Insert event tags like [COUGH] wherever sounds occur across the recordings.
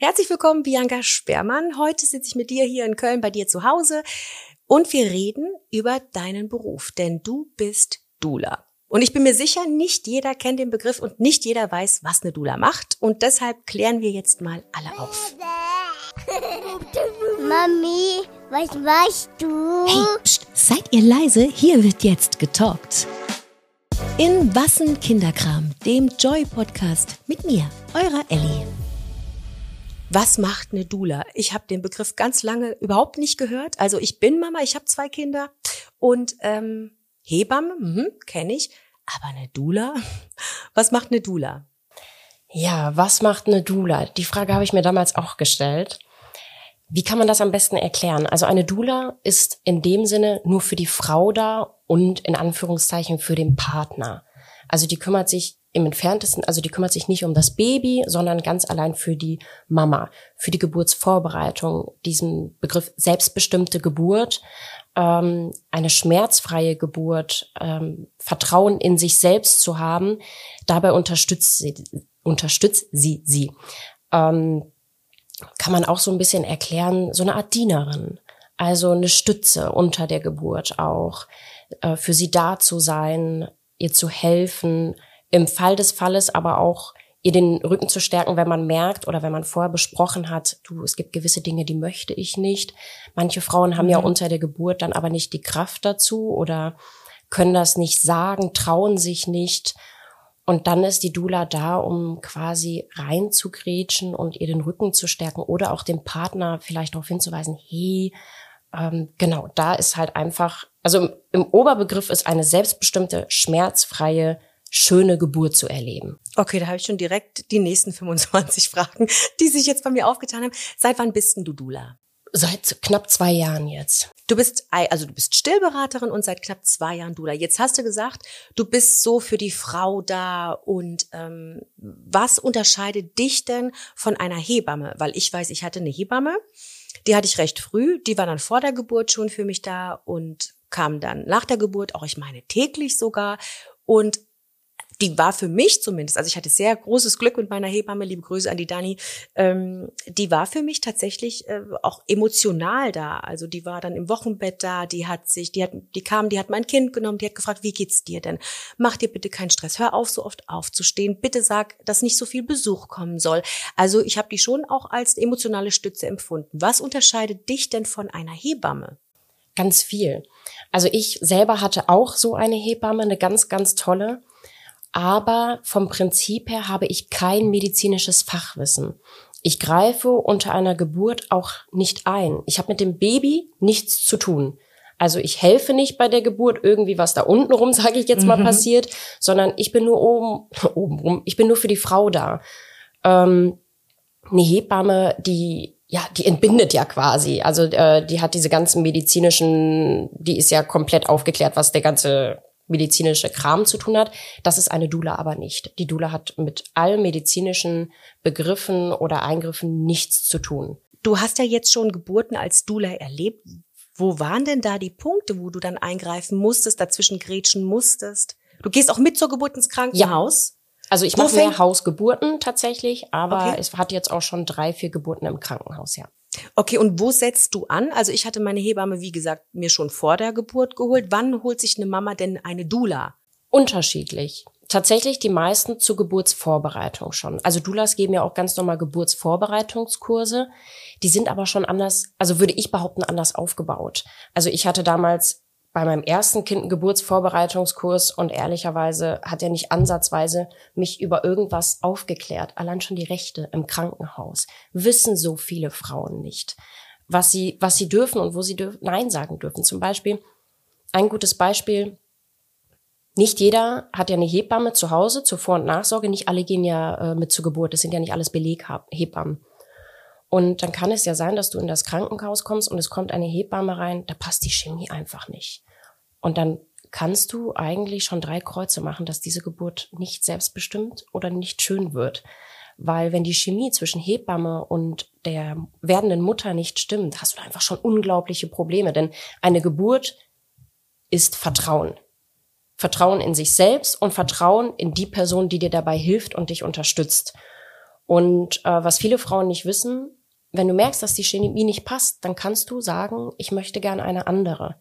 Herzlich willkommen, Bianca Sperrmann. Heute sitze ich mit dir hier in Köln bei dir zu Hause und wir reden über deinen Beruf, denn du bist Dula. Und ich bin mir sicher, nicht jeder kennt den Begriff und nicht jeder weiß, was eine Dula macht. Und deshalb klären wir jetzt mal alle auf. [LAUGHS] Mami, was machst du? Hey, pst, seid ihr leise? Hier wird jetzt getalkt. In Wassen Kinderkram, dem Joy-Podcast mit mir, eurer Ellie. Was macht eine Dula? Ich habe den Begriff ganz lange überhaupt nicht gehört. Also ich bin Mama, ich habe zwei Kinder und ähm, Hebamme, mhm, kenne ich. Aber eine Dula? [LAUGHS] Was macht eine Dula? Ja, was macht eine Dula? Die Frage habe ich mir damals auch gestellt. Wie kann man das am besten erklären? Also eine Dula ist in dem Sinne nur für die Frau da und in Anführungszeichen für den Partner. Also die kümmert sich im entferntesten, also die kümmert sich nicht um das Baby, sondern ganz allein für die Mama, für die Geburtsvorbereitung, diesen Begriff selbstbestimmte Geburt, ähm, eine schmerzfreie Geburt, ähm, Vertrauen in sich selbst zu haben, dabei unterstützt sie, unterstützt sie sie. Ähm, kann man auch so ein bisschen erklären, so eine Art Dienerin, also eine Stütze unter der Geburt auch, äh, für sie da zu sein, ihr zu helfen, im Fall des Falles aber auch ihr den Rücken zu stärken, wenn man merkt oder wenn man vorher besprochen hat, du, es gibt gewisse Dinge, die möchte ich nicht. Manche Frauen haben mhm. ja unter der Geburt dann aber nicht die Kraft dazu oder können das nicht sagen, trauen sich nicht. Und dann ist die Dula da, um quasi reinzugrätschen und ihr den Rücken zu stärken oder auch dem Partner vielleicht darauf hinzuweisen, hey, ähm, genau, da ist halt einfach, also im, im Oberbegriff ist eine selbstbestimmte, schmerzfreie schöne Geburt zu erleben. Okay, da habe ich schon direkt die nächsten [LAUGHS] 25 Fragen, die sich jetzt bei mir aufgetan haben. Seit wann bist denn du Dula? Seit knapp zwei Jahren jetzt. Du bist, also du bist Stillberaterin und seit knapp zwei Jahren Dula. Jetzt hast du gesagt, du bist so für die Frau da und ähm, was unterscheidet dich denn von einer Hebamme? Weil ich weiß, ich hatte eine Hebamme, die hatte ich recht früh, die war dann vor der Geburt schon für mich da und kam dann nach der Geburt, auch ich meine täglich sogar. Und die war für mich zumindest, also ich hatte sehr großes Glück mit meiner Hebamme, liebe Grüße an die Dani, ähm, die war für mich tatsächlich äh, auch emotional da. Also die war dann im Wochenbett da, die hat sich, die hat, die kam, die hat mein Kind genommen, die hat gefragt, wie geht's dir denn? Mach dir bitte keinen Stress, hör auf, so oft aufzustehen, bitte sag, dass nicht so viel Besuch kommen soll. Also ich habe die schon auch als emotionale Stütze empfunden. Was unterscheidet dich denn von einer Hebamme? Ganz viel. Also ich selber hatte auch so eine Hebamme, eine ganz, ganz tolle aber vom Prinzip her habe ich kein medizinisches Fachwissen. Ich greife unter einer Geburt auch nicht ein. Ich habe mit dem Baby nichts zu tun. Also ich helfe nicht bei der Geburt irgendwie, was da unten rum, [LAUGHS] sage ich jetzt mal, mhm. passiert, sondern ich bin nur oben, [LAUGHS] oben rum, ich bin nur für die Frau da. Ähm, eine Hebamme, die ja, die entbindet ja quasi. Also äh, die hat diese ganzen medizinischen, die ist ja komplett aufgeklärt, was der ganze medizinische Kram zu tun hat. Das ist eine Dula aber nicht. Die Dula hat mit allen medizinischen Begriffen oder Eingriffen nichts zu tun. Du hast ja jetzt schon Geburten als Dula erlebt. Wo waren denn da die Punkte, wo du dann eingreifen musstest, dazwischen grätschen musstest? Du gehst auch mit zur Geburt ins Krankenhaus? Ja. Also ich mache mehr Hausgeburten tatsächlich, aber okay. es hat jetzt auch schon drei, vier Geburten im Krankenhaus, ja. Okay, und wo setzt du an? Also ich hatte meine Hebamme, wie gesagt, mir schon vor der Geburt geholt. Wann holt sich eine Mama denn eine Dula? Unterschiedlich. Tatsächlich die meisten zur Geburtsvorbereitung schon. Also Doulas geben ja auch ganz normal Geburtsvorbereitungskurse. Die sind aber schon anders, also würde ich behaupten, anders aufgebaut. Also ich hatte damals bei meinem ersten Kind einen Geburtsvorbereitungskurs und ehrlicherweise hat er nicht ansatzweise mich über irgendwas aufgeklärt. Allein schon die Rechte im Krankenhaus wissen so viele Frauen nicht, was sie, was sie dürfen und wo sie dürfen, Nein sagen dürfen. Zum Beispiel, ein gutes Beispiel, nicht jeder hat ja eine Hebamme zu Hause zur Vor- und Nachsorge. Nicht alle gehen ja äh, mit zur Geburt. Das sind ja nicht alles Beleghebammen. Und dann kann es ja sein, dass du in das Krankenhaus kommst und es kommt eine Hebamme rein, da passt die Chemie einfach nicht. Und dann kannst du eigentlich schon drei Kreuze machen, dass diese Geburt nicht selbstbestimmt oder nicht schön wird. Weil wenn die Chemie zwischen Hebamme und der werdenden Mutter nicht stimmt, hast du einfach schon unglaubliche Probleme. Denn eine Geburt ist Vertrauen. Vertrauen in sich selbst und Vertrauen in die Person, die dir dabei hilft und dich unterstützt. Und äh, was viele Frauen nicht wissen, wenn du merkst, dass die Chemie nicht passt, dann kannst du sagen, ich möchte gerne eine andere.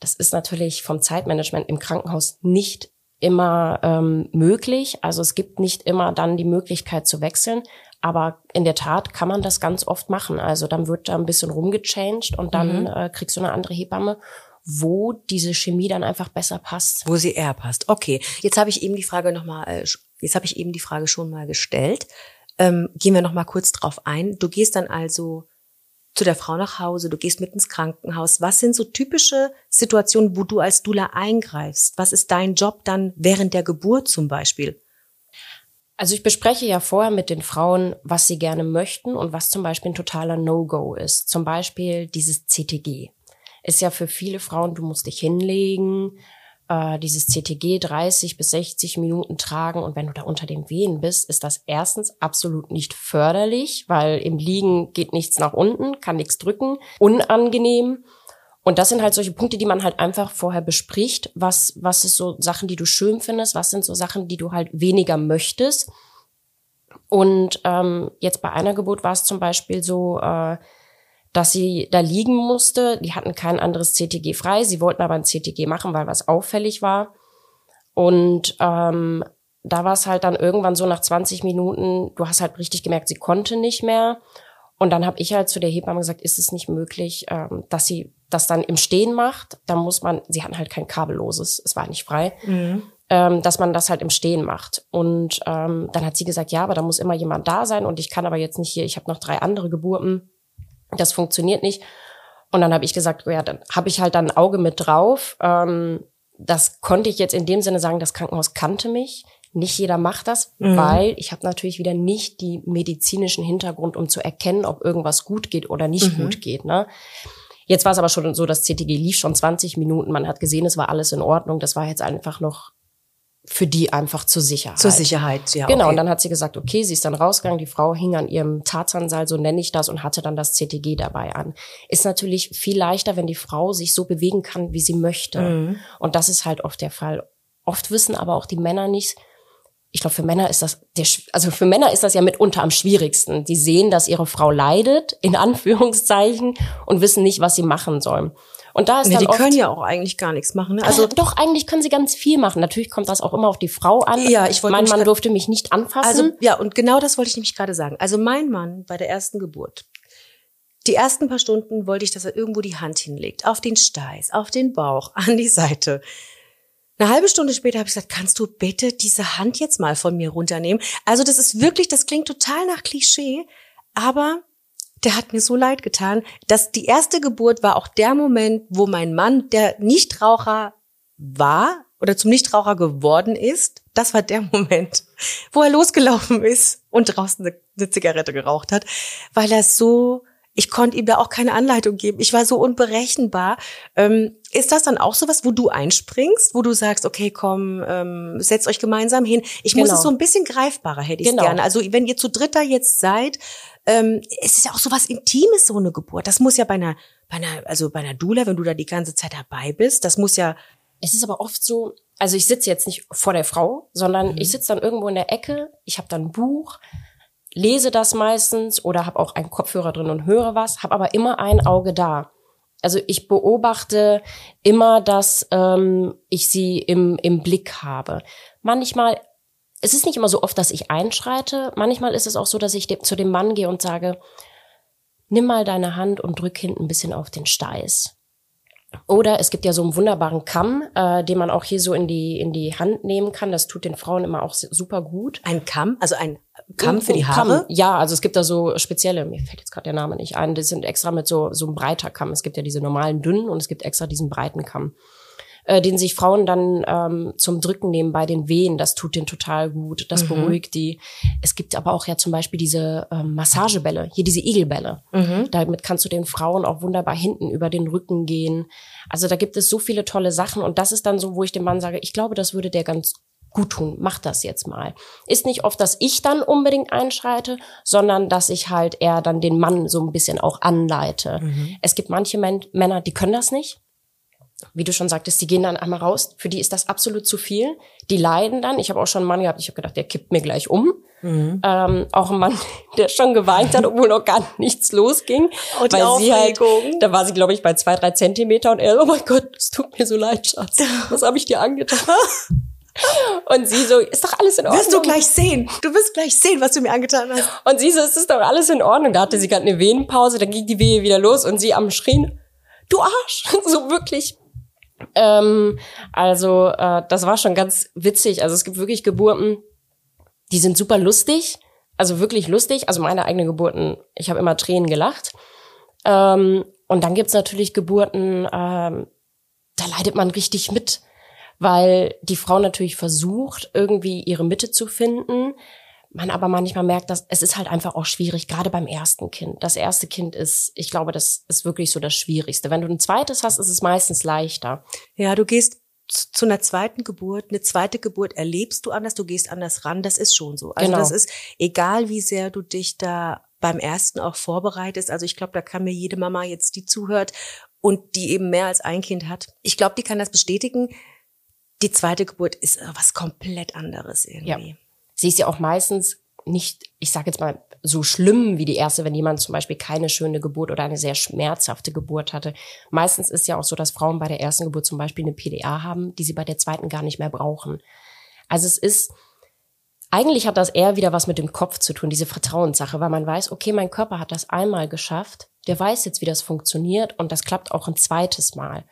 Das ist natürlich vom Zeitmanagement im Krankenhaus nicht immer ähm, möglich. Also es gibt nicht immer dann die Möglichkeit zu wechseln. Aber in der Tat kann man das ganz oft machen. Also dann wird da ein bisschen rumgechanged und dann mhm. äh, kriegst du eine andere Hebamme, wo diese Chemie dann einfach besser passt. Wo sie eher passt. Okay, jetzt habe ich eben die Frage noch mal, äh, jetzt habe ich eben die Frage schon mal gestellt. Ähm, gehen wir noch mal kurz drauf ein. Du gehst dann also zu der Frau nach Hause, du gehst mit ins Krankenhaus. Was sind so typische Situationen, wo du als Dula eingreifst? Was ist dein Job dann während der Geburt zum Beispiel? Also ich bespreche ja vorher mit den Frauen, was sie gerne möchten und was zum Beispiel ein totaler No-Go ist. Zum Beispiel dieses CTG. Ist ja für viele Frauen, du musst dich hinlegen, äh, dieses CTG 30 bis 60 Minuten tragen und wenn du da unter den Wehen bist, ist das erstens absolut nicht förderlich, weil im Liegen geht nichts nach unten, kann nichts drücken, unangenehm. Und das sind halt solche Punkte, die man halt einfach vorher bespricht. Was, was ist so Sachen, die du schön findest? Was sind so Sachen, die du halt weniger möchtest? Und ähm, jetzt bei einer Geburt war es zum Beispiel so, äh, dass sie da liegen musste. Die hatten kein anderes CTG frei. Sie wollten aber ein CTG machen, weil was auffällig war. Und ähm, da war es halt dann irgendwann so nach 20 Minuten, du hast halt richtig gemerkt, sie konnte nicht mehr. Und dann habe ich halt zu der Hebamme gesagt, ist es nicht möglich, ähm, dass sie das dann im Stehen macht. Da muss man, sie hatten halt kein kabelloses, es war nicht frei, mhm. ähm, dass man das halt im Stehen macht. Und ähm, dann hat sie gesagt, ja, aber da muss immer jemand da sein und ich kann aber jetzt nicht hier, ich habe noch drei andere Geburten das funktioniert nicht. Und dann habe ich gesagt, ja, dann habe ich halt dann ein Auge mit drauf. Ähm, das konnte ich jetzt in dem Sinne sagen, das Krankenhaus kannte mich. Nicht jeder macht das, mhm. weil ich habe natürlich wieder nicht die medizinischen Hintergrund, um zu erkennen, ob irgendwas gut geht oder nicht mhm. gut geht. Ne? Jetzt war es aber schon so, das CTG lief schon 20 Minuten. Man hat gesehen, es war alles in Ordnung. Das war jetzt einfach noch für die einfach zur Sicherheit. Zur Sicherheit, ja. Genau, okay. und dann hat sie gesagt, okay, sie ist dann rausgegangen, die Frau hing an ihrem Tarzanseil, so nenne ich das, und hatte dann das CTG dabei an. Ist natürlich viel leichter, wenn die Frau sich so bewegen kann, wie sie möchte. Mhm. Und das ist halt oft der Fall. Oft wissen aber auch die Männer nicht, ich glaube, für Männer ist das, der, also für Männer ist das ja mitunter am schwierigsten. Die sehen, dass ihre Frau leidet, in [LAUGHS] Anführungszeichen, und wissen nicht, was sie machen sollen. Und da ist ja, dann die oft, können ja auch eigentlich gar nichts machen. Ne? also Also doch eigentlich können sie ganz viel machen. Natürlich kommt das auch immer auf die Frau an. Ja, ich wollte mein Mann durfte mich nicht anfassen. Also ja, und genau das wollte ich nämlich gerade sagen. Also mein Mann bei der ersten Geburt, die ersten paar Stunden wollte ich, dass er irgendwo die Hand hinlegt, auf den Steiß, auf den Bauch, [LAUGHS] an die Seite. Eine halbe Stunde später habe ich gesagt, kannst du bitte diese Hand jetzt mal von mir runternehmen? Also das ist wirklich, das klingt total nach Klischee, aber der hat mir so leid getan, dass die erste Geburt war auch der Moment, wo mein Mann, der Nichtraucher war oder zum Nichtraucher geworden ist, das war der [LAUGHS] Moment, wo er losgelaufen ist und draußen eine, Zigarette geraucht hat, weil er so, ich konnte ihm da auch keine Anleitung geben. Ich war so unberechenbar. Ähm, ist das dann auch sowas, wo du einspringst, wo du sagst, okay, komm, ähm, setzt euch gemeinsam hin? Ich muss Genau. es so ein bisschen greifbarer, hätte ich Genau. gerne. Also wenn ihr zu dritter jetzt seid, ähm, es ist ja auch so was Intimes, so eine Geburt. Das muss ja bei einer, bei einer, also bei einer Dula, wenn du da die ganze Zeit dabei bist, das muss ja, es ist aber oft so, also ich sitze jetzt nicht vor der Frau, sondern Mhm. ich sitze dann irgendwo in der Ecke, ich habe dann ein Buch, lese das meistens oder habe auch einen Kopfhörer drin und höre was, habe aber immer ein Auge da. Also ich beobachte immer, dass ähm, ich sie im, im Blick habe. Manchmal, es ist nicht immer so oft, dass ich einschreite. Manchmal ist es auch so, dass ich zu dem Mann gehe und sage, nimm mal deine Hand und drück hinten ein bisschen auf den Steiß. Oder es gibt ja so einen wunderbaren Kamm, äh, den man auch hier so in die, in die Hand nehmen kann. Das tut den Frauen immer auch super gut. ein Kamm, also ein Kamm für die Kamm. Haare. Ja, also es gibt da so spezielle, mir fällt jetzt gerade der Name nicht ein, die sind extra mit so, so einem breiter Kamm. Es gibt ja diese normalen dünnen und es gibt extra diesen breiten Kamm. Äh, den sich Frauen dann ähm, zum Drücken nehmen bei den Wehen, das tut denen total gut, das Mhm. beruhigt die. Es gibt aber auch ja zum Beispiel diese ähm, Massagebälle, hier diese Igelbälle. Mhm. Damit kannst du den Frauen auch wunderbar hinten über den Rücken gehen. Also da gibt es so viele tolle Sachen und das ist dann so, wo ich dem Mann sage, ich glaube, das würde der ganz gut tun. Mach das jetzt mal. Ist nicht oft, dass ich dann unbedingt einschreite, sondern dass ich halt eher dann den Mann so ein bisschen auch anleite. Es gibt manche Männer, die können das nicht. Wie du schon sagtest, die gehen dann einmal raus. Für die ist das absolut zu viel. Die leiden dann. Ich habe auch schon einen Mann gehabt, ich habe gedacht, der kippt mir gleich um. Mhm. Ähm, auch ein Mann, [LAUGHS] der schon geweint hat, obwohl noch gar nichts losging. Und die weil sie halt, da war sie, glaube ich, bei zwei, drei Zentimeter und er, oh mein Gott, es tut mir so leid, Schatz. [LAUGHS] Was habe ich dir angetan? Und sie so, ist doch alles in Ordnung. Wirst du gleich sehen. Du wirst gleich sehen, was du mir angetan hast. Und sie so, es ist doch alles in Ordnung. Da hatte sie gerade eine Wehenpause, dann ging die Wehe wieder los und sie am Schrien, du Arsch. [LAUGHS] So wirklich ähm, also äh, das war schon ganz witzig. Also es gibt wirklich Geburten, die sind super lustig, also wirklich lustig. Also meine eigenen Geburten, ich habe immer Tränen gelacht. Ähm, und dann gibt's natürlich Geburten, ähm, da leidet man richtig mit, weil die Frau natürlich versucht, irgendwie ihre Mitte zu finden man aber manchmal merkt, dass es ist halt einfach auch schwierig, gerade beim ersten Kind. Das erste Kind ist, ich glaube, das ist wirklich so das Schwierigste. Wenn du ein zweites hast, ist es meistens leichter. Ja, du gehst zu einer zweiten Geburt, eine zweite Geburt erlebst du anders, du gehst anders ran, das ist schon so. Also genau. das ist egal, wie sehr du dich da beim ersten auch vorbereitest. Also ich glaube, da kann mir jede Mama jetzt, die zuhört und die eben mehr als ein Kind hat, ich glaube, die kann das bestätigen. Die zweite Geburt ist was komplett anderes irgendwie. Ja sie ist ja auch meistens nicht, ich sage jetzt mal, so schlimm wie die erste, wenn jemand zum Beispiel keine schöne Geburt oder eine sehr schmerzhafte Geburt hatte. Meistens ist ja auch so, dass Frauen bei der ersten Geburt zum Beispiel eine PDA haben, die sie bei der zweiten gar nicht mehr brauchen. Also es ist, eigentlich hat das eher wieder was mit dem Kopf zu tun, diese Vertrauenssache, weil man weiß, okay, mein Körper hat das einmal geschafft, der weiß jetzt, wie das funktioniert und das klappt auch ein zweites Mal.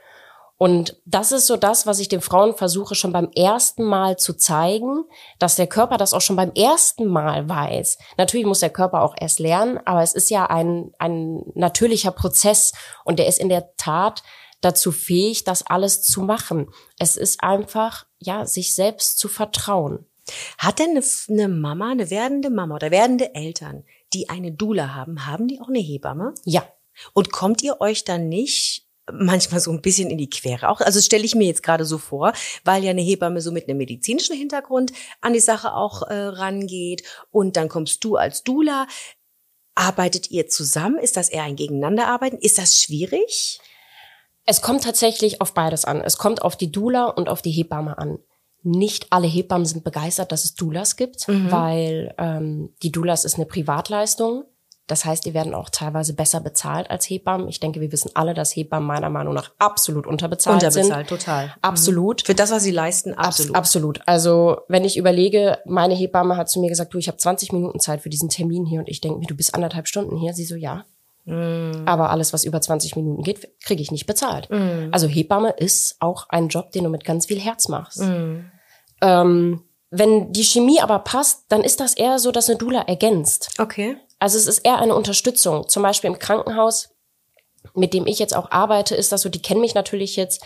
Und das ist so das, was ich den Frauen versuche, schon beim ersten Mal zu zeigen, dass der Körper das auch schon beim ersten Mal weiß. Natürlich muss der Körper auch erst lernen, aber es ist ja ein, ein natürlicher Prozess und der ist in der Tat dazu fähig, das alles zu machen. Es ist einfach, ja, sich selbst zu vertrauen. Hat denn eine, eine Mama, eine werdende Mama oder werdende Eltern, die eine Dula haben, haben die auch eine Hebamme? Ja. Und kommt ihr euch dann nicht manchmal so ein bisschen in die Quere auch. Also stelle ich mir jetzt gerade so vor, weil ja eine Hebamme so mit einem medizinischen Hintergrund an die Sache auch äh, rangeht und dann kommst du als Dula. Arbeitet ihr zusammen? Ist das eher ein Gegeneinanderarbeiten? Ist das schwierig? Es kommt tatsächlich auf beides an. Es kommt auf die Dula und auf die Hebamme an. Nicht alle Hebammen sind begeistert, dass es Dulas gibt, mhm. weil ähm, die Dulas ist eine Privatleistung. Das heißt, die werden auch teilweise besser bezahlt als Hebammen. Ich denke, wir wissen alle, dass Hebammen meiner Meinung nach absolut unterbezahlt, unterbezahlt sind. total. Mhm. Absolut. Für das, was sie leisten, absolut. Abs absolut. Also, wenn ich überlege, meine Hebamme hat zu mir gesagt, du, ich habe 20 Minuten Zeit für diesen Termin hier und ich denke mir, du bist anderthalb Stunden hier. Sie so, ja. Mm. Aber alles, was über 20 Minuten geht, kriege ich nicht bezahlt. Mm. Also Hebamme ist auch ein Job, den du mit ganz viel Herz machst. Mm. Ähm, wenn die Chemie aber passt, dann ist das eher so, dass eine Dula ergänzt. Okay. Also es ist eher eine Unterstützung. Zum Beispiel im Krankenhaus, mit dem ich jetzt auch arbeite, ist das so, die kennen mich natürlich jetzt,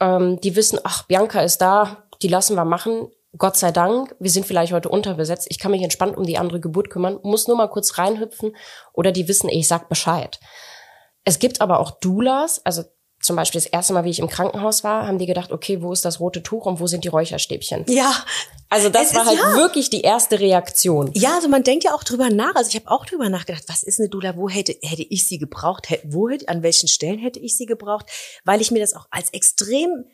ähm, die wissen, ach, Bianca ist da, die lassen wir machen. Gott sei Dank, wir sind vielleicht heute unterbesetzt. Ich kann mich entspannt um die andere Geburt kümmern, muss nur mal kurz reinhüpfen oder die wissen, ich sag Bescheid. Es gibt aber auch Doulas, also zum Beispiel das erste Mal, wie ich im Krankenhaus war, haben die gedacht, okay, wo ist das rote Tuch und wo sind die Räucherstäbchen? Ja. Also das war halt ja. wirklich die erste Reaktion. Ja, also man denkt ja auch drüber nach. Also ich habe auch drüber nachgedacht, was ist eine Dula? Wo hätte hätte ich sie gebraucht? Wo hätte, an welchen Stellen hätte ich sie gebraucht? Weil ich mir das auch als extrem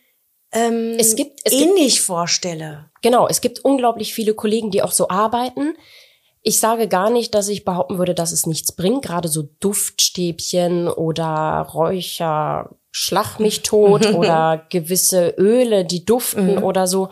ähm, es gibt, es ähnlich gibt, vorstelle. Genau, es gibt unglaublich viele Kollegen, die auch so arbeiten. Ich sage gar nicht, dass ich behaupten würde, dass es nichts bringt. Gerade so Duftstäbchen oder Räucher, Schlag mich tot [LAUGHS] oder gewisse Öle, die duften mhm. oder so.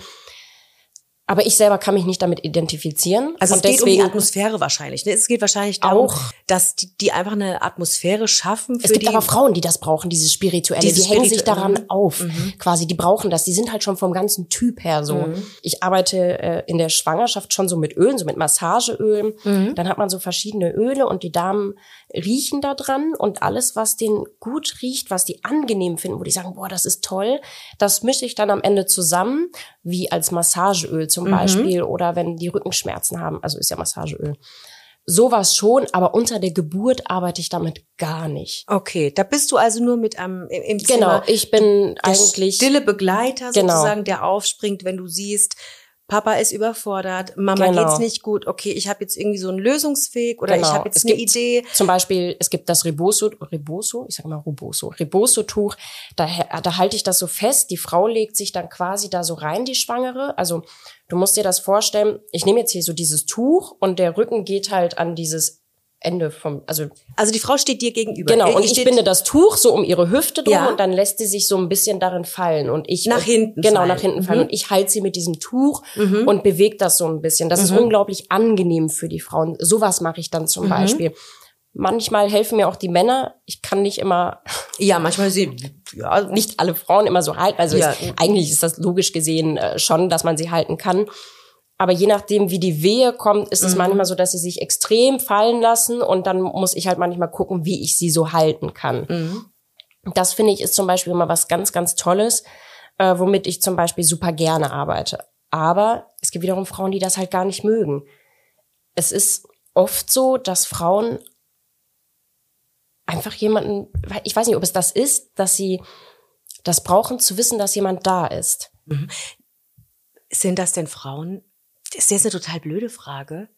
Aber ich selber kann mich nicht damit identifizieren. Also es geht um die Atmosphäre wahrscheinlich. Ne? Es geht wahrscheinlich darum, auch, dass die, die einfach eine Atmosphäre schaffen. Für es gibt die, aber Frauen, die das brauchen, dieses Spirituelle. Dieses die hängen sich daran mhm. auf, mhm. quasi. Die brauchen das. Die sind halt schon vom ganzen Typ her so. Mhm. Ich arbeite äh, in der Schwangerschaft schon so mit Ölen, so mit Massageölen. Mhm. Dann hat man so verschiedene Öle und die Damen riechen da dran und alles, was denen gut riecht, was die angenehm finden, wo die sagen, boah, das ist toll, das mische ich dann am Ende zusammen, wie als Massageöl zum mhm. Beispiel oder wenn die Rückenschmerzen haben, also ist ja Massageöl. Sowas schon, aber unter der Geburt arbeite ich damit gar nicht. Okay, da bist du also nur mit am im, im Zimmer. Genau, ich bin eigentlich stille Begleiter genau. sozusagen, der aufspringt, wenn du siehst, Papa ist überfordert, Mama Genau. geht's nicht gut, okay, ich habe jetzt irgendwie so einen Lösungsweg oder Genau. ich habe jetzt Es eine gibt Idee. Zum Beispiel, es gibt das Reboso, Reboso, ich sage mal Reboso, Reboso-Tuch, da, da halte ich das so fest, die Frau legt sich dann quasi da so rein, die Schwangere. Also du musst dir das vorstellen, ich nehme jetzt hier so dieses Tuch und der Rücken geht halt an dieses Ende vom, also Also die Frau steht dir gegenüber. genau, und ich binde das Tuch so um ihre Hüfte drum Ja. und dann lässt sie sich so ein bisschen darin fallen und ich Nach hinten genau fallen. nach hinten fallen Mhm. und ich halte sie mit diesem Tuch und bewege das so ein bisschen. Das ist Mhm. unglaublich angenehm für die Frauen. Sowas mache ich dann Mhm. zum Beispiel. Manchmal helfen mir auch die Männer. Ich kann nicht immer, [LAUGHS] Ja, manchmal sie, ja, nicht alle Frauen immer so halten. Also Ja. ist, eigentlich ist das logisch gesehen äh, schon, dass man sie halten kann. Aber je nachdem, wie die Wehe kommt, ist es Mhm. manchmal so, dass sie sich extrem fallen lassen und dann muss ich halt manchmal gucken, wie ich sie so halten kann. Mhm. Das finde ich ist zum Beispiel immer was ganz, ganz Tolles, äh, womit ich zum Beispiel super gerne arbeite. Aber es gibt wiederum Frauen, die das halt gar nicht mögen. Es ist oft so, dass Frauen einfach jemanden, ich weiß nicht, ob es das ist, dass sie das brauchen zu wissen, dass jemand da ist. sind das denn Frauen? Das ist jetzt eine total blöde Frage,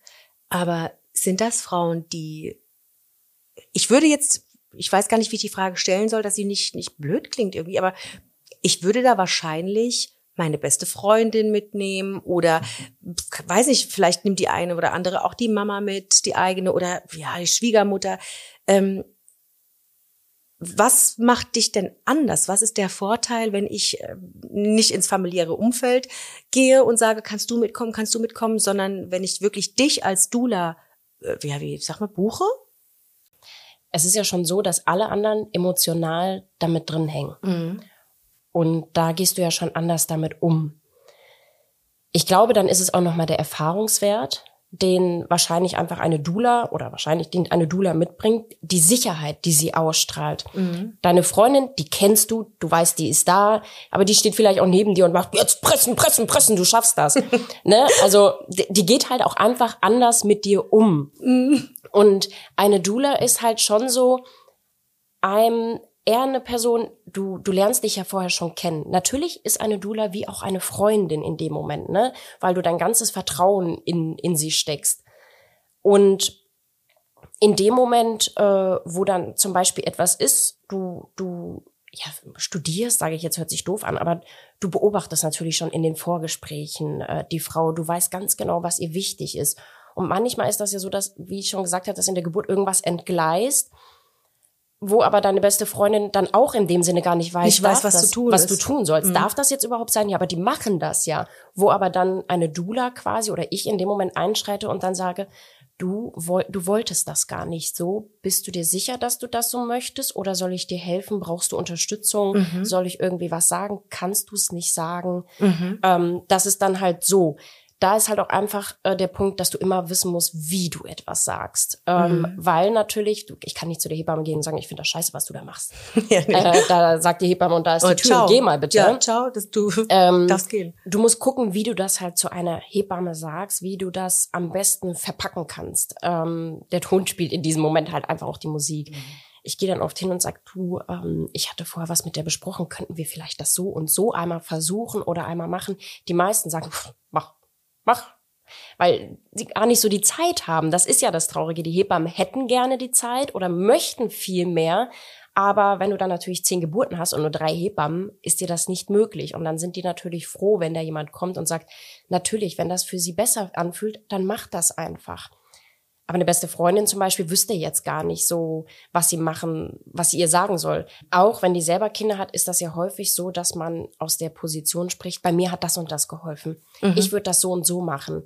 aber sind das Frauen, die ich würde jetzt, ich weiß gar nicht, wie ich die Frage stellen soll, dass sie nicht nicht blöd klingt irgendwie, aber ich würde da wahrscheinlich meine beste Freundin mitnehmen oder weiß nicht, vielleicht nimmt die eine oder andere auch die Mama mit, die eigene oder ja, die Schwiegermutter. Ähm, was macht dich denn anders? Was ist der Vorteil, wenn ich äh, nicht ins familiäre Umfeld gehe und sage, kannst du mitkommen, kannst du mitkommen, sondern wenn ich wirklich dich als Dula, äh, ja, wie, sag mal, buche? Es ist ja schon so, dass alle anderen emotional damit drin hängen. Mhm. Und da gehst du ja schon anders damit um. Ich glaube, dann ist es auch nochmal der Erfahrungswert, den wahrscheinlich einfach eine Dula oder wahrscheinlich den eine Dula mitbringt, die Sicherheit, die sie ausstrahlt. Deine Freundin, die kennst du, du weißt, die ist da, aber die steht vielleicht auch neben dir und macht jetzt pressen, pressen, pressen, du schaffst das. [LAUGHS] ne? Also die, die geht halt auch einfach anders mit dir um. Und eine Dula ist halt schon so, einem eher eine Person, du, du lernst dich ja vorher schon kennen. Natürlich ist eine Dula wie auch eine Freundin in dem Moment, ne? Weil du dein ganzes Vertrauen in, in sie steckst. Und in dem Moment, äh, wo dann zum Beispiel etwas ist, du, du ja, studierst, sage ich jetzt, hört sich doof an, aber du beobachtest natürlich schon in den Vorgesprächen äh, die Frau, du weißt ganz genau, was ihr wichtig ist. Und manchmal ist das ja so, dass, wie ich schon gesagt habe, dass in der Geburt irgendwas entgleist wo aber deine beste Freundin dann auch in dem Sinne gar nicht weiß, Nicht weiß, was das, tun was du tun sollst. Mhm. Darf das jetzt überhaupt sein? Ja, aber die machen das ja. Wo aber dann eine Dula quasi oder ich in dem Moment einschreite und dann sage, du, woll, du wolltest das gar nicht so. Bist du dir sicher, dass du das so möchtest? Oder soll ich dir helfen? Brauchst du Unterstützung? Mhm. Soll ich irgendwie was sagen? Kannst du es nicht sagen? Mhm. Ähm, das ist dann halt so. Da ist halt auch einfach äh, der Punkt, dass du immer wissen musst, wie du etwas sagst. Ähm, Mhm. Weil natürlich, du, ich kann nicht zu der Hebamme gehen und sagen, ich finde das scheiße, was du da machst. [LAUGHS] ja, nee. äh, da sagt die Hebamme und da ist Oh, die Tür, geh mal bitte. Ja, ciao, dass du [LAUGHS] Ähm, darfst gehen. du musst gucken, wie du das halt zu einer Hebamme sagst, wie du das am besten verpacken kannst. Ähm, der Ton spielt in diesem Moment halt einfach auch die Musik. Ich gehe dann oft hin und sag, du, ähm, ich hatte vorher was mit der besprochen, könnten wir vielleicht das so und so einmal versuchen oder einmal machen. Die meisten sagen, pff, mach, mach. Weil sie gar nicht so die Zeit haben. Das ist ja das Traurige. Die Hebammen hätten gerne die Zeit oder möchten viel mehr. Aber wenn du dann natürlich zehn Geburten hast und nur drei Hebammen, ist dir das nicht möglich. Und dann sind die natürlich froh, wenn da jemand kommt und sagt, natürlich, wenn das für sie besser anfühlt, dann macht das einfach. Aber eine beste Freundin zum Beispiel wüsste jetzt gar nicht so, was sie machen, was sie ihr sagen soll. Auch wenn die selber Kinder hat, ist das ja häufig so, dass man aus der Position spricht, bei mir hat das und das geholfen. Ich würde das so und so machen.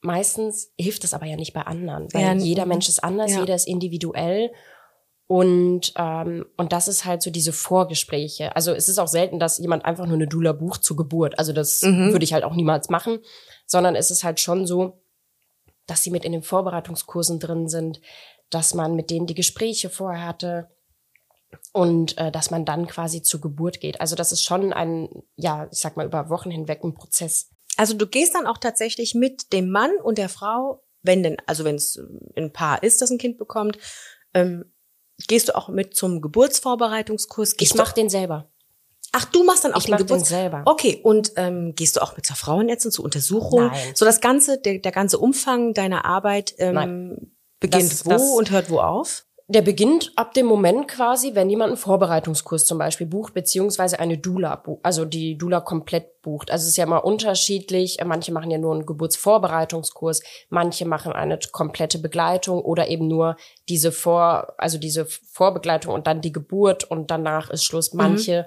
Meistens hilft es aber ja nicht bei anderen, weil Ja, jeder mhm. Mensch ist anders, Ja. jeder ist individuell. Und, ähm, und das ist halt so diese Vorgespräche. Also es ist auch selten, dass jemand einfach nur eine Dula bucht zur Geburt. Also das Mhm. würde ich halt auch niemals machen, sondern es ist halt schon so, dass sie mit in den Vorbereitungskursen drin sind, dass man mit denen die Gespräche vorher hatte und äh, dass man dann quasi zur Geburt geht. Also das ist schon ein, ja, ich sag mal über Wochen hinweg ein Prozess. Also du gehst dann auch tatsächlich mit dem Mann und der Frau, wenn denn, also wenn es ein Paar ist, das ein Kind bekommt, ähm, gehst du auch mit zum Geburtsvorbereitungskurs? Ich Gehst mache den selber. Ach, du machst dann auch Ich den mach den Geburts selber. Okay, und ähm, gehst du auch mit zur Frauenärztin zur Untersuchung? Nein. So das ganze, der, der ganze Umfang deiner Arbeit ähm, Nein. beginnt Das- wo das- und hört wo auf? Der beginnt ab dem Moment quasi, wenn jemand einen Vorbereitungskurs zum Beispiel bucht, beziehungsweise eine Dula, also die Dula komplett bucht. Also es ist ja immer unterschiedlich. Manche machen ja nur einen Geburtsvorbereitungskurs, manche machen eine komplette Begleitung oder eben nur diese Vor, also diese Vorbegleitung und dann die Geburt und danach ist Schluss. Manche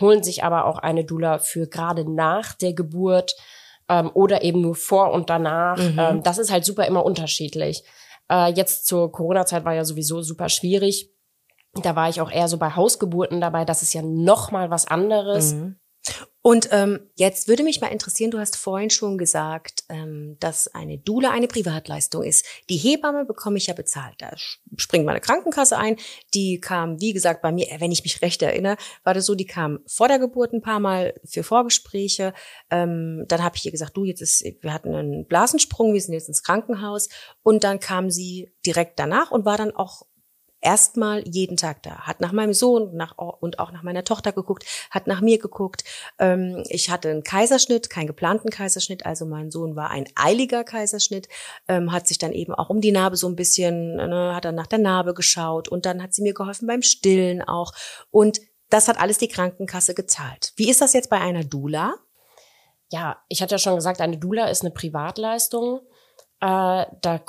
holen sich aber auch eine Dula für gerade nach der Geburt ähm, oder eben nur vor und danach. Ähm, das ist halt super immer unterschiedlich. Äh, jetzt zur Corona-Zeit war ja sowieso super schwierig. Da war ich auch eher so bei Hausgeburten dabei. Das ist ja noch mal was anderes. Und ähm, jetzt würde mich mal interessieren, du hast vorhin schon gesagt, ähm, dass eine Dula eine Privatleistung ist. Die Hebamme bekomme ich ja bezahlt. Da springt meine Krankenkasse ein. Die kam, wie gesagt, bei mir, wenn ich mich recht erinnere, war das so, die kam vor der Geburt ein paar Mal für Vorgespräche. Ähm, dann habe ich ihr gesagt, du, jetzt ist, wir hatten einen Blasensprung, wir sind jetzt ins Krankenhaus. Und dann kam sie direkt danach und war dann auch erstmal jeden Tag da, hat nach meinem Sohn nach, und auch nach meiner Tochter geguckt, hat nach mir geguckt. Ähm, ich hatte einen Kaiserschnitt, keinen geplanten Kaiserschnitt, also mein Sohn war ein eiliger Kaiserschnitt, ähm, hat sich dann eben auch um die Narbe so ein bisschen, ne, hat dann nach der Narbe geschaut und dann hat sie mir geholfen beim Stillen auch. Und das hat alles die Krankenkasse gezahlt. Wie ist das jetzt bei einer Dula? Ja, ich hatte ja schon gesagt, eine Dula ist eine Privatleistung. Äh, da,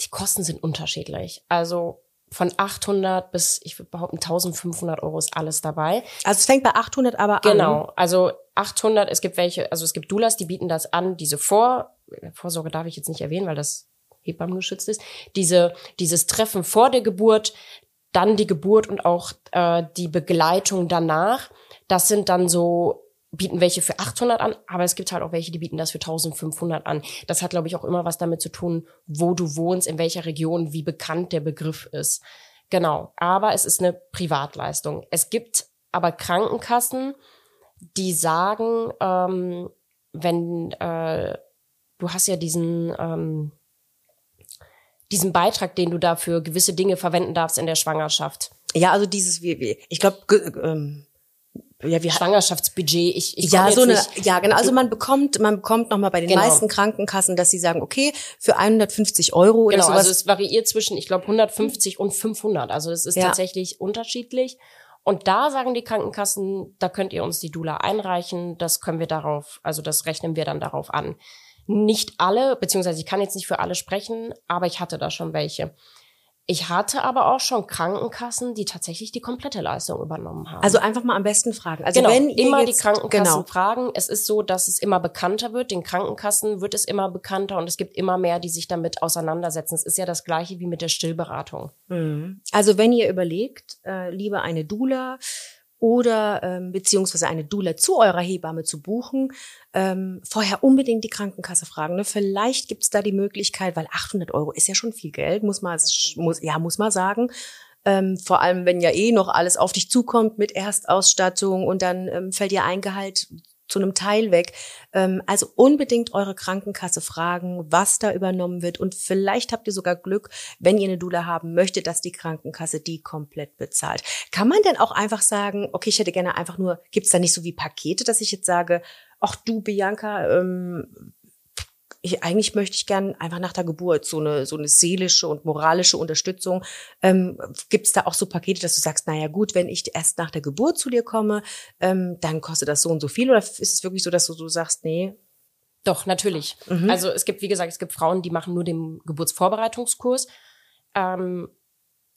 die Kosten sind unterschiedlich. Also von 800 bis, ich würde behaupten, 1500 Euro ist alles dabei. Also es fängt bei 800 aber an. Genau, also 800, es gibt welche, also es gibt Doulas, die bieten das an, diese Vor, Vorsorge darf ich jetzt nicht erwähnen, weil das hebammengeschützt ist, diese, dieses Treffen vor der Geburt, dann die Geburt und auch äh, die Begleitung danach, das sind dann so, bieten welche für 800 an, aber es gibt halt auch welche, die bieten das für 1500 an. Das hat, glaube ich, auch immer was damit zu tun, wo du wohnst, in welcher Region, wie bekannt der Begriff ist. Genau, aber es ist eine Privatleistung. Es gibt aber Krankenkassen, die sagen, ähm, wenn äh, du hast ja diesen ähm, diesen Beitrag, den du da für gewisse Dinge verwenden darfst in der Schwangerschaft. Ja, also dieses, ich glaube, ähm, ja, wir Schwangerschaftsbudget. Ich, ich ja, so eine, nicht, ja, genau. Also man bekommt, man bekommt nochmal bei den Genau. meisten Krankenkassen, dass sie sagen, okay, für 150 Euro oder Genau, sowas. also es variiert zwischen, ich glaube, 150 und 500. Also es ist Ja. tatsächlich unterschiedlich. Und da sagen die Krankenkassen, da könnt ihr uns die Dula einreichen, das können wir darauf, also das rechnen wir dann darauf an. Nicht alle, beziehungsweise ich kann jetzt nicht für alle sprechen, aber ich hatte da schon welche. Ich hatte aber auch schon Krankenkassen, die tatsächlich die komplette Leistung übernommen haben. also einfach mal am besten fragen. Also genau, wenn immer die Krankenkassen genau. fragen. Es ist so, dass es immer bekannter wird. Den Krankenkassen wird es immer bekannter und es gibt immer mehr, die sich damit auseinandersetzen. Es ist ja das Gleiche wie mit der Stillberatung. Mhm. Also wenn ihr überlegt, äh, lieber eine Dula oder ähm, beziehungsweise eine Dula zu eurer Hebamme zu buchen, ähm, vorher unbedingt die Krankenkasse fragen. Ne? Vielleicht gibt's da die Möglichkeit, weil 800 Euro ist ja schon viel Geld, muss man, muss, ja, muss man sagen. Ähm, vor allem, wenn ja eh noch alles auf dich zukommt mit Erstausstattung und dann ähm, fällt ihr ein Gehalt zu einem Teil weg. Ähm, also unbedingt eure Krankenkasse fragen, was da übernommen wird. Und vielleicht habt ihr sogar Glück, wenn ihr eine Dula haben möchtet, dass die Krankenkasse die komplett bezahlt. Kann man denn auch einfach sagen, okay, ich hätte gerne einfach nur, gibt's da nicht so wie Pakete, dass ich jetzt sage, ach du, Bianca, ähm, ich, eigentlich möchte ich gern einfach nach der Geburt so eine so eine seelische und moralische Unterstützung. Ähm, Gibt es da auch so Pakete, dass du sagst, naja gut, wenn ich erst nach der Geburt zu dir komme, ähm, dann kostet das so und so viel? Oder ist es wirklich so, dass du so sagst, nee? Doch, natürlich. Mhm. Also es gibt, wie gesagt, es gibt Frauen, die machen nur den Geburtsvorbereitungskurs. Ähm,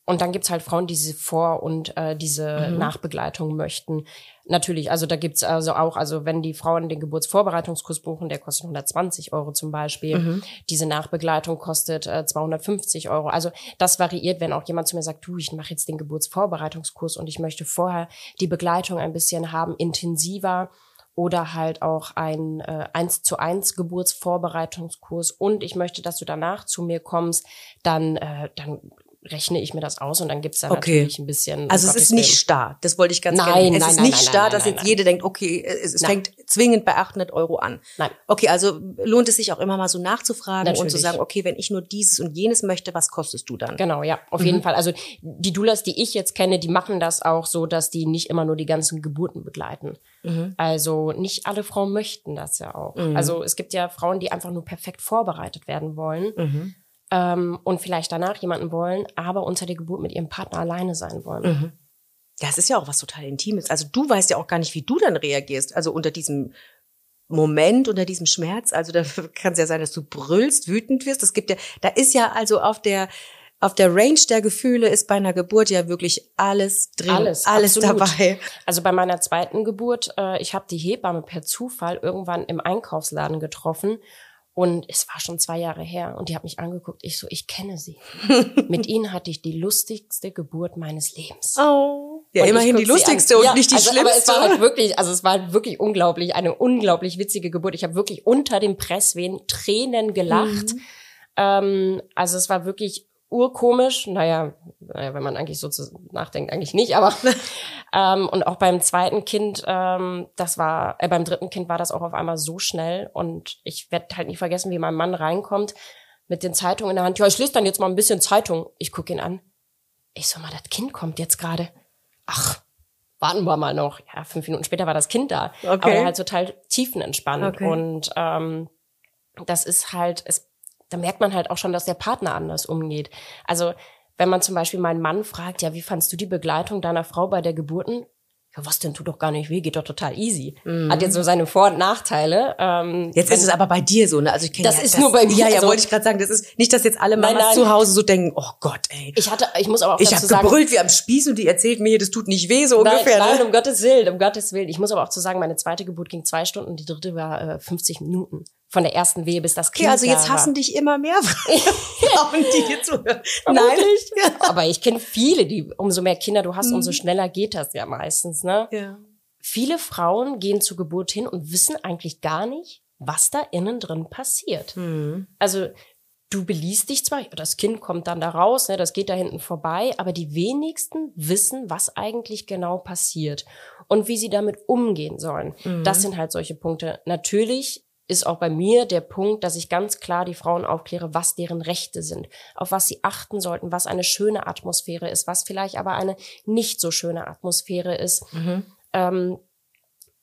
und dann gibt's halt Frauen, die diese Vor- und äh, diese Mhm. Nachbegleitung möchten. Natürlich, also da gibt's also auch, also wenn die Frauen den Geburtsvorbereitungskurs buchen, der kostet 120 Euro zum Beispiel. Mhm. Diese Nachbegleitung kostet äh, 250 Euro. Also das variiert, wenn auch jemand zu mir sagt, du, ich mache jetzt den Geburtsvorbereitungskurs und ich möchte vorher die Begleitung ein bisschen haben, intensiver oder halt auch ein äh, 1 zu 1 Geburtsvorbereitungskurs und ich möchte, dass du danach zu mir kommst, dann, äh, dann rechne ich mir das aus und dann gibt's da Okay. natürlich ein bisschen. Also es ist nicht starr. Das wollte ich ganz Nein, gerne. Es nein, ist nein, nicht nein, starr, dass jetzt jeder denkt, okay, es, es fängt zwingend bei 800 Euro an. Nein. Okay, also lohnt es sich auch immer mal so nachzufragen und zu Natürlich. sagen, okay, wenn ich nur dieses und jenes möchte, was kostest du dann? Genau, ja, auf Mhm. jeden Fall. Also die Doulas, die ich jetzt kenne, die machen das auch so, dass die nicht immer nur die ganzen Geburten begleiten. Mhm. Also nicht alle Frauen möchten das ja auch. Also es gibt ja Frauen, die einfach nur perfekt vorbereitet werden wollen Mhm. Ähm, und vielleicht danach jemanden wollen, aber unter der Geburt mit ihrem Partner alleine sein wollen. Mhm. Ja, es ist ja auch was total Intimes. Also du weißt ja auch gar nicht, wie du dann reagierst. Also unter diesem Moment, unter diesem Schmerz. Also da [LAUGHS] kann es ja sein, dass du brüllst, wütend wirst. Es gibt ja, da ist ja also auf der auf der Range der Gefühle ist bei einer Geburt ja wirklich alles drin, Alles, alles absolut. dabei. Also bei meiner zweiten Geburt, äh, ich habe die Hebamme per Zufall irgendwann im Einkaufsladen getroffen und es war schon zwei Jahre her und die hat mich angeguckt. Ich so, ich kenne sie. [LAUGHS] Mit ihnen hatte ich die lustigste Geburt meines Lebens. Oh. Ja, Und immerhin die lustigste und Ja, nicht die also, schlimmste. Aber es war halt wirklich, also es war halt wirklich unglaublich, eine unglaublich witzige Geburt. Ich habe wirklich unter dem Presswehen Tränen gelacht. Mhm. Ähm, also es war wirklich urkomisch. Naja, naja, wenn man eigentlich so zu, nachdenkt, eigentlich nicht, aber [LAUGHS] ähm, und auch beim zweiten Kind, ähm, das war, äh, beim dritten Kind war das auch auf einmal so schnell und ich werde halt nie vergessen, wie mein Mann reinkommt mit den Zeitungen in der Hand. Ja, ich lese dann jetzt mal ein bisschen Zeitung. Ich gucke ihn an. Ich so mal, das Kind kommt jetzt gerade. Ach, warten wir mal noch. Ja, fünf Minuten später war das Kind da. Okay. Aber er halt total tiefenentspannt. Okay. Und ähm, das ist halt, es, da merkt man halt auch schon, dass der Partner anders umgeht. Also wenn man zum Beispiel meinen Mann fragt, ja, wie fandst du die Begleitung deiner Frau bei der Geburten? Ja, was denn, tut doch gar nicht weh, geht doch total easy. Hat jetzt so seine Vor- und Nachteile. Ähm, Mhm. Jetzt ist es aber bei dir so, ne? Also ich kenne Das ja, ist nur bei mir, Ja, ja, also- wollte ich gerade sagen, das ist nicht, dass jetzt alle Mamas nein. zu Hause so denken, oh Gott, ey. ich hatte, ich muss aber auch Ich dazu habe sagen, gebrüllt wie am Spieß und die erzählt mir, hier, das tut nicht weh, so Nein, ungefähr, nein, ne? um Gottes Willen, um Gottes Willen. Ich muss aber auch zu sagen, meine zweite Geburt ging zwei Stunden und die dritte war äh, 50 Minuten. Von der ersten Wehe bis das Kind Okay, also jetzt hassen war. dich immer mehr [LAUGHS] Frauen, die dir zuhören. Nein. Aber ich kenne viele, die, umso mehr Kinder du hast, umso schneller geht das ja meistens, ne? Ja. Viele Frauen gehen zur Geburt hin und wissen eigentlich gar nicht, was da innen drin passiert. Hm. Also du beliest dich zwar, das Kind kommt dann da raus, ne, das geht da hinten vorbei, aber die wenigsten wissen, was eigentlich genau passiert und wie sie damit umgehen sollen. Das sind halt solche Punkte. Natürlich ist auch bei mir der Punkt, dass ich ganz klar die Frauen aufkläre, was deren Rechte sind, auf was sie achten sollten, was eine schöne Atmosphäre ist, was vielleicht aber eine nicht so schöne Atmosphäre ist. Ähm,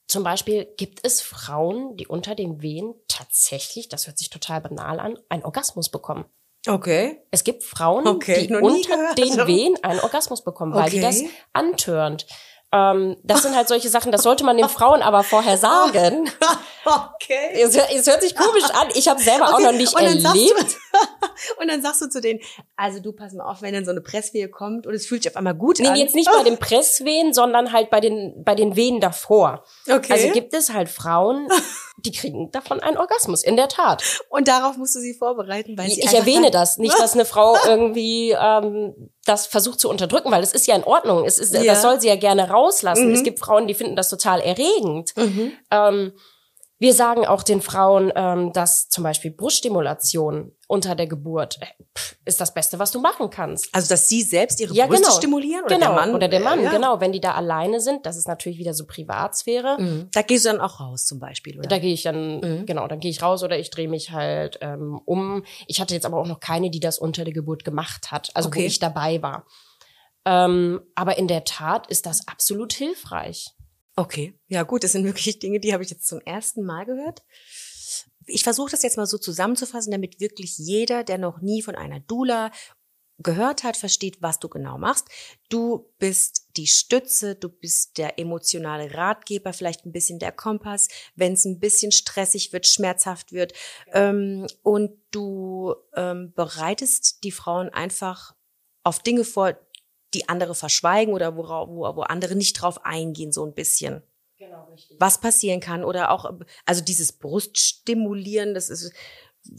zum Beispiel gibt es Frauen, die unter den Wehen tatsächlich, das hört sich total banal an, einen Orgasmus bekommen. Okay. Es gibt Frauen, Okay, die unter gehört. den Wehen einen Orgasmus bekommen, weil die das antörnt. Ähm, das sind halt solche Sachen, das sollte man den Frauen aber vorher sagen. [LAUGHS] Okay. Es, hört- es hört sich komisch an. Ich habe selber auch Okay, noch nicht und erlebt. Du, [LAUGHS] und dann sagst du zu denen, also du pass mal auf, wenn dann so eine Presswehe kommt und es fühlt sich auf einmal gut Nee, an. jetzt nicht bei den Presswehen, sondern halt bei den, bei den Wehen davor. Okay. Also gibt es halt Frauen, [LAUGHS] die kriegen davon einen Orgasmus, in der Tat. und darauf musst du sie vorbereiten, weil sie Ich erwähne das. Nicht, dass eine Frau irgendwie ähm, das versucht zu unterdrücken, weil es ist ja in Ordnung. Es ist, Ja. Das soll sie ja gerne rauslassen. Mhm. Es gibt Frauen, die finden das total erregend. Mhm. Ähm, wir sagen auch den Frauen, ähm, dass zum Beispiel Bruststimulation unter der Geburt äh, pff, ist das Beste, was du machen kannst. Also, dass sie selbst ihre Ja, Brüste genau. stimulieren oder genau. der Mann? Oder der Mann, Ja. genau. Wenn die da alleine sind, das ist natürlich wieder so Privatsphäre. Mhm. Da gehst du dann auch raus zum Beispiel, oder? Da gehe ich dann, Mhm. genau, dann gehe ich raus oder ich drehe mich halt ähm, um. Ich hatte jetzt aber auch noch keine, die das unter der Geburt gemacht hat, also Okay. wo ich dabei war. Ähm, aber in der Tat ist das absolut hilfreich. Okay, ja gut, das sind wirklich Dinge, die habe ich jetzt zum ersten Mal gehört. Ich versuche das jetzt mal so zusammenzufassen, damit wirklich jeder, der noch nie von einer Dula gehört hat, versteht, was du genau machst. Du bist die Stütze, du bist der emotionale Ratgeber, vielleicht ein bisschen der Kompass, wenn es ein bisschen stressig wird, schmerzhaft wird. Ähm, und du ähm, bereitest die Frauen einfach auf Dinge vor, die andere verschweigen oder wora- wo, wo andere nicht drauf eingehen, so ein bisschen. Genau, richtig. Was passieren kann oder auch, also dieses Bruststimulieren, das ist,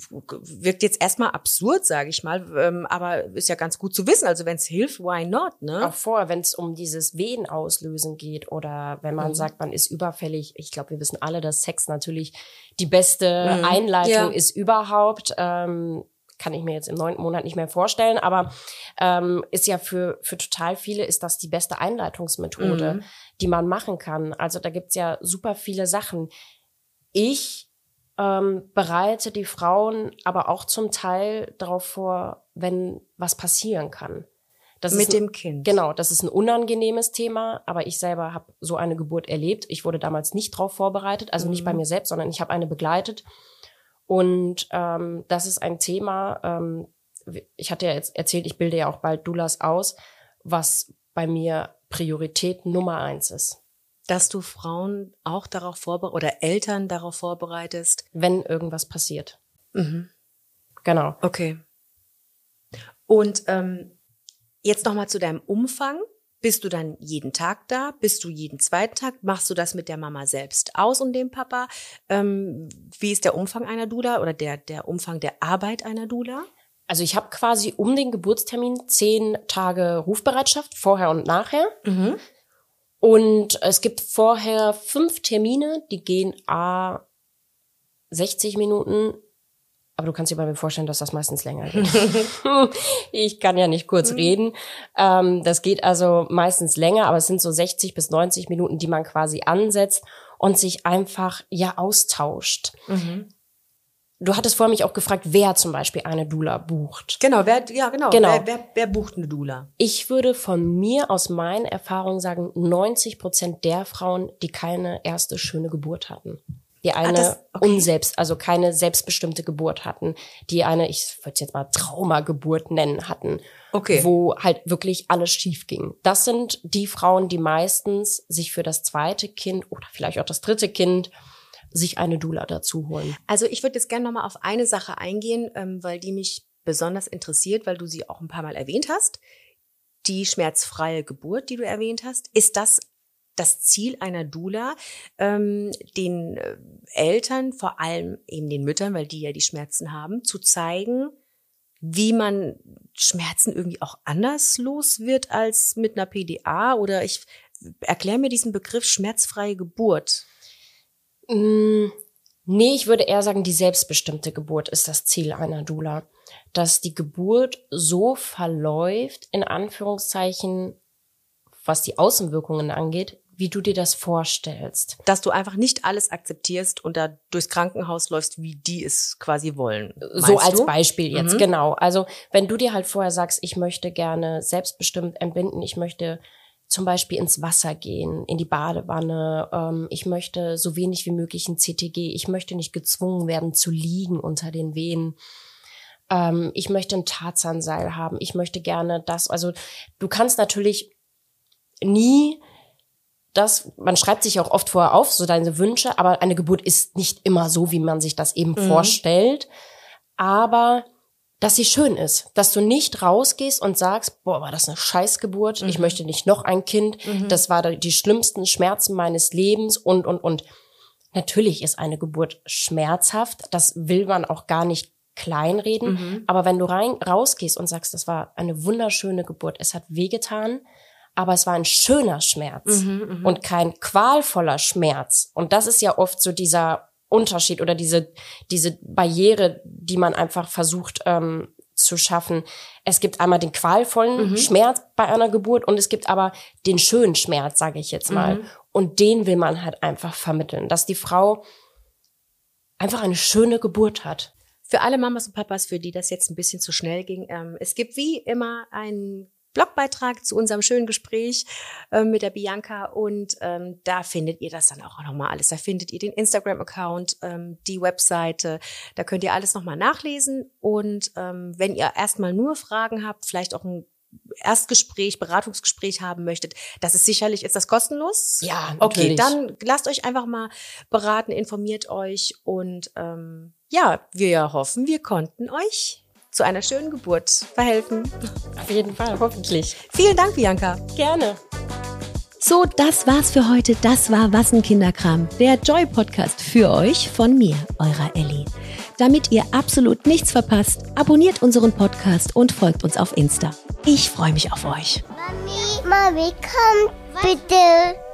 wirkt jetzt erstmal absurd, sage ich mal, ähm, aber ist ja ganz gut zu wissen. Also wenn es hilft, why not, ne? Auch vorher, wenn es um dieses Wehen auslösen geht oder wenn man Mhm. sagt, man ist überfällig. Ich glaube, wir wissen alle, dass Sex natürlich die beste Mhm. Einleitung Ja. ist überhaupt. Ähm, kann ich mir jetzt im neunten Monat nicht mehr vorstellen, aber ähm, ist ja für, für total viele ist das die beste Einleitungsmethode, Mhm. die man machen kann. Also da gibt's ja super viele Sachen. Ich ähm, bereite die Frauen aber auch zum Teil darauf vor, wenn was passieren kann. Das Mit ist dem Kind. Genau, das ist ein unangenehmes Thema, aber ich selber habe so eine Geburt erlebt. Ich wurde damals nicht darauf vorbereitet, also nicht bei Mhm. mir selbst, sondern ich habe eine begleitet. Und ähm, das ist ein Thema, ähm, ich hatte ja jetzt erzählt, ich bilde ja auch bald Doulas aus, was bei mir Priorität Nummer eins ist. Dass du Frauen auch darauf vorbereitest oder Eltern darauf vorbereitest. Wenn irgendwas passiert. Mhm. Genau. Okay. Und ähm, jetzt noch mal zu deinem Umfang. Bist du dann jeden Tag da? Bist du jeden zweiten Tag? Machst du das mit der Mama selbst aus und dem Papa? Ähm, wie ist der Umfang einer Dula oder der, der Umfang der Arbeit einer Dula? Also ich habe quasi um den Geburtstermin zehn Tage Rufbereitschaft, vorher und nachher. Mhm. Und es gibt vorher fünf Termine, die gehen a 60 Minuten. Aber du kannst dir bei mir vorstellen, dass das meistens länger geht. [LAUGHS] ich kann ja nicht kurz reden. Ähm, das geht also meistens länger, aber es sind so 60 bis 90 Minuten, die man quasi ansetzt und sich einfach ja austauscht. Mhm. Du hattest vorher mich auch gefragt, wer zum Beispiel eine Dula bucht. Genau, wer, ja, genau. Genau. Wer, wer, wer bucht eine Dula? Ich würde von mir aus meinen Erfahrungen sagen, 90 Prozent der Frauen, die keine erste schöne Geburt hatten. Die eine das- okay. unselbst, also keine selbstbestimmte Geburt hatten, die eine, ich würde es jetzt mal Traumageburt nennen, hatten, Okay. wo halt wirklich alles schief ging. Das sind die Frauen, die meistens sich für das zweite Kind oder vielleicht auch das dritte Kind sich eine Dula dazu holen. Also ich würde jetzt gerne noch mal auf eine Sache eingehen, ähm, weil die mich besonders interessiert, weil du sie auch ein paar Mal erwähnt hast. Die schmerzfreie Geburt, die du erwähnt hast, ist das das Ziel einer Dula, ähm, den äh, Eltern, vor allem eben den Müttern, weil die ja die Schmerzen haben, zu zeigen, wie man Schmerzen irgendwie auch anders los wird als mit einer PDA oder ich erkläre mir diesen Begriff schmerzfreie Geburt. Mm, Nee, ich würde eher sagen, die selbstbestimmte Geburt ist das Ziel einer Dula. Dass die Geburt so verläuft, in Anführungszeichen, was die Außenwirkungen angeht, wie du dir das vorstellst. dass du einfach nicht alles akzeptierst und da durchs Krankenhaus läufst, wie die es quasi wollen. so als du? Beispiel jetzt, Mhm. genau. Also wenn du dir halt vorher sagst, ich möchte gerne selbstbestimmt entbinden, ich möchte zum Beispiel ins Wasser gehen, in die Badewanne, ähm, ich möchte so wenig wie möglich ein CTG, ich möchte nicht gezwungen werden zu liegen unter den Wehen. Ähm, ich möchte ein Tarzanseil haben, ich möchte gerne das. Also du kannst natürlich nie das, man schreibt sich auch oft vorher auf, so deine Wünsche, aber eine Geburt ist nicht immer so, wie man sich das eben Mhm. vorstellt. Aber dass sie schön ist, dass du nicht rausgehst und sagst, boah, war das eine Scheißgeburt, ich möchte nicht noch ein Kind, das war die schlimmsten Schmerzen meines Lebens und, und, und. Natürlich ist eine Geburt schmerzhaft, das will man auch gar nicht kleinreden, aber wenn du rein, rausgehst und sagst, das war eine wunderschöne Geburt, es hat wehgetan, aber es war ein schöner Schmerz und kein qualvoller Schmerz. Und das ist ja oft so dieser Unterschied oder diese, diese Barriere, die man einfach versucht ähm, zu schaffen. Es gibt einmal den qualvollen Schmerz bei einer Geburt und es gibt aber den schönen Schmerz, sage ich jetzt mal. Und den will man halt einfach vermitteln, dass die Frau einfach eine schöne Geburt hat. Für alle Mamas und Papas, für die das jetzt ein bisschen zu schnell ging, ähm, es gibt wie immer einen Blogbeitrag zu unserem schönen Gespräch ähm, mit der Bianca und ähm, da findet ihr das dann auch nochmal alles. Da findet ihr den Instagram-Account, ähm, die Webseite, da könnt ihr alles nochmal nachlesen und ähm, wenn ihr erstmal nur Fragen habt, vielleicht auch ein Erstgespräch, Beratungsgespräch haben möchtet, das ist sicherlich, ist das kostenlos? Ja, Okay, natürlich. dann lasst euch einfach mal beraten, informiert euch und ähm, ja, wir hoffen, wir konnten euch zu einer schönen Geburt verhelfen. Auf jeden Fall, hoffentlich. Vielen Dank, Bianca. Gerne. So, das war's für heute. Das war Wassenkinderkram, der Joy-Podcast für euch von mir, eurer Ellie. Damit ihr absolut nichts verpasst, abonniert unseren Podcast und folgt uns auf Insta. Ich freue mich auf euch. Mami, Mami, komm bitte.